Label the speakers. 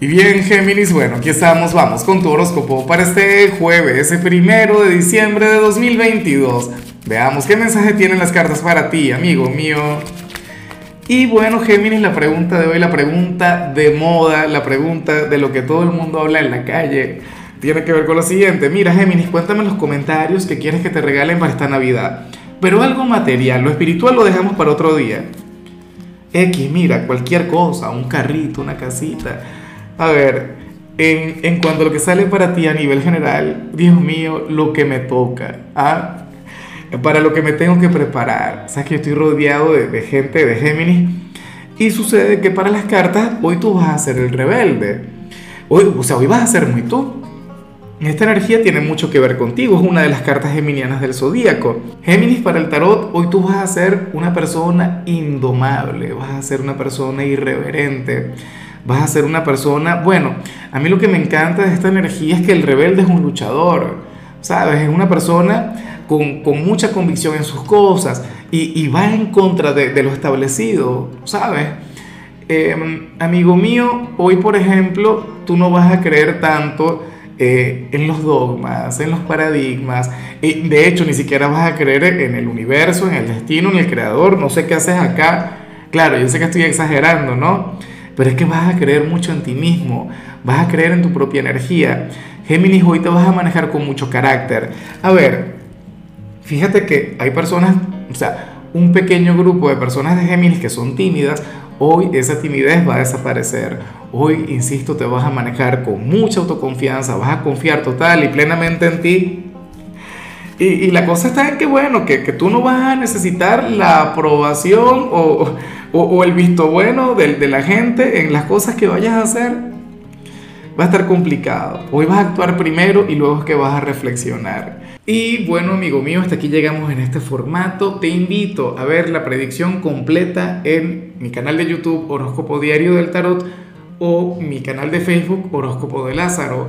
Speaker 1: Y bien, Géminis, bueno, aquí estamos, vamos con tu horóscopo para este jueves, ese primero de diciembre de 2022. Veamos qué mensaje tienen las cartas para ti, amigo mío. Y bueno, Géminis, la pregunta de hoy, la pregunta de moda, la pregunta de lo que todo el mundo habla en la calle, tiene que ver con lo siguiente. Mira, Géminis, cuéntame en los comentarios qué quieres que te regalen para esta Navidad. Pero algo material, lo espiritual lo dejamos para otro día. X, mira, cualquier cosa, un carrito, una casita a ver, en, cuanto a lo que sale para ti a nivel general, Dios mío, lo que me toca, ¿ah? para lo que me tengo que preparar. Sabes que yo estoy rodeado de, de, gente de Géminis y sucede que para las cartas hoy tú vas a ser el rebelde. Hoy, o sea, hoy vas a ser muy tú. Esta energía tiene mucho que ver contigo, es una de las cartas geminianas del zodíaco. Géminis para el tarot, hoy tú vas a ser una persona indomable, vas a ser una persona irreverente vas a ser una persona, bueno, a mí lo que me encanta de esta energía es que el rebelde es un luchador, ¿sabes? Es una persona con, con mucha convicción en sus cosas y, y va en contra de, de, lo establecido, ¿sabes? Eh, amigo mío, hoy por ejemplo, tú no vas a creer tanto eh, en los dogmas, en los paradigmas, y de hecho ni siquiera vas a creer en el universo, en el destino, en el creador, no sé qué haces acá. Claro, yo sé que estoy exagerando, ¿no? Pero es que vas a creer mucho en ti mismo, vas a creer en tu propia energía. Géminis, hoy te vas a manejar con mucho carácter. A ver, fíjate que hay personas, o sea, un pequeño grupo de personas de Géminis que son tímidas, hoy esa timidez va a desaparecer. Hoy, insisto, te vas a manejar con mucha autoconfianza, vas a confiar total y plenamente en ti. Y, la cosa está en que, bueno, que, que tú no vas a necesitar la aprobación o o, el visto bueno de, de, la gente en las cosas que vayas a hacer, va a estar complicado. Hoy vas a actuar primero y luego que vas a reflexionar. Y bueno, amigo mío, hasta aquí llegamos en este formato. Te invito a ver la predicción completa en mi canal de YouTube Horóscopo Diario del Tarot o mi canal de Facebook Horóscopo de Lázaro.